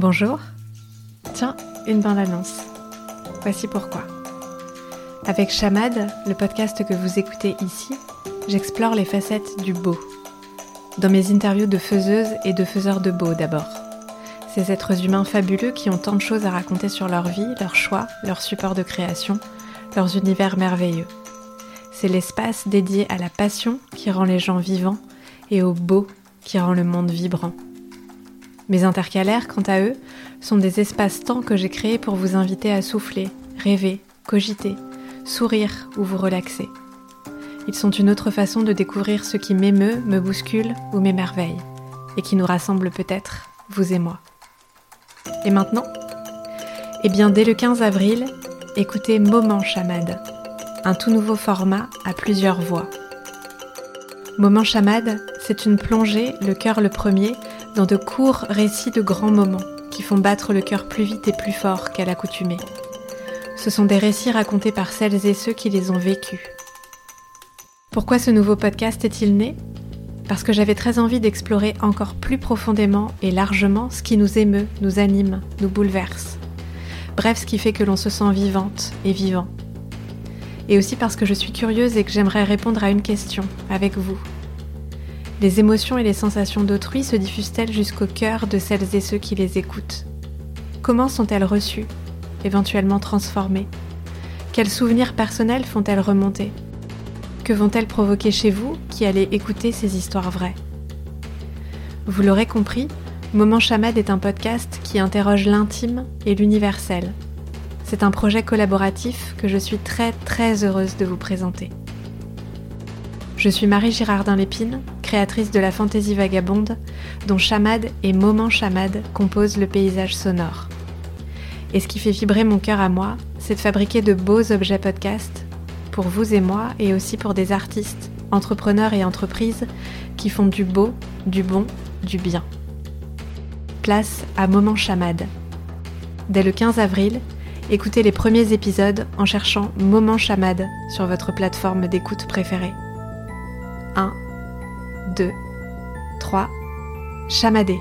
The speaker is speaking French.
Bonjour. Tiens, une bande-annonce. Voici pourquoi. Avec Chamad, le podcast que vous écoutez ici, j'explore les facettes du beau. Dans mes interviews de faiseuses et de faiseurs de beau d'abord. Ces êtres humains fabuleux qui ont tant de choses à raconter sur leur vie, leurs choix, leurs supports de création, leurs univers merveilleux. C'est l'espace dédié à la passion qui rend les gens vivants et au beau qui rend le monde vibrant. Mes intercalaires, quant à eux, sont des espaces-temps que j'ai créés pour vous inviter à souffler, rêver, cogiter, sourire ou vous relaxer. Ils sont une autre façon de découvrir ce qui m'émeut, me bouscule ou m'émerveille, et qui nous rassemble peut-être, vous et moi. Et maintenant? Eh bien, dès le 15 avril, écoutez Moment Chamade, un tout nouveau format à plusieurs voix. Moment Chamade, c'est une plongée, le cœur le premier, dans de courts récits de grands moments qui font battre le cœur plus vite et plus fort qu'à l'accoutumée. Ce sont des récits racontés par celles et ceux qui les ont vécus. Pourquoi ce nouveau podcast est-il né? Parce que j'avais très envie d'explorer encore plus profondément et largement ce qui nous émeut, nous anime, nous bouleverse. Bref, ce qui fait que l'on se sent vivante et vivant. Et aussi parce que je suis curieuse et que j'aimerais répondre à une question avec vous. Les émotions et les sensations d'autrui se diffusent-elles jusqu'au cœur de celles et ceux qui les écoutent? Comment sont-elles reçues éventuellement transformées? Quels souvenirs personnels font-elles remonter? Que vont-elles provoquer chez vous qui allez écouter ces histoires vraies? Vous l'aurez compris, Moment Chamad est un podcast qui interroge l'intime et l'universel. C'est un projet collaboratif que je suis très très heureuse de vous présenter. Je suis Marie Girardin-Lépine, créatrice de la fantaisie vagabonde, dont Chamad et Moment Chamad composent le paysage sonore. Et ce qui fait vibrer mon cœur à moi, c'est de fabriquer de beaux objets podcast pour vous et moi et aussi pour des artistes, entrepreneurs et entreprises qui font du beau, du bon, du bien. Place à Moment Chamade. Dès le 15 avril, écoutez les premiers épisodes en cherchant Moment Chamade sur votre plateforme d'écoute préférée. 1, 2, 3, chamadez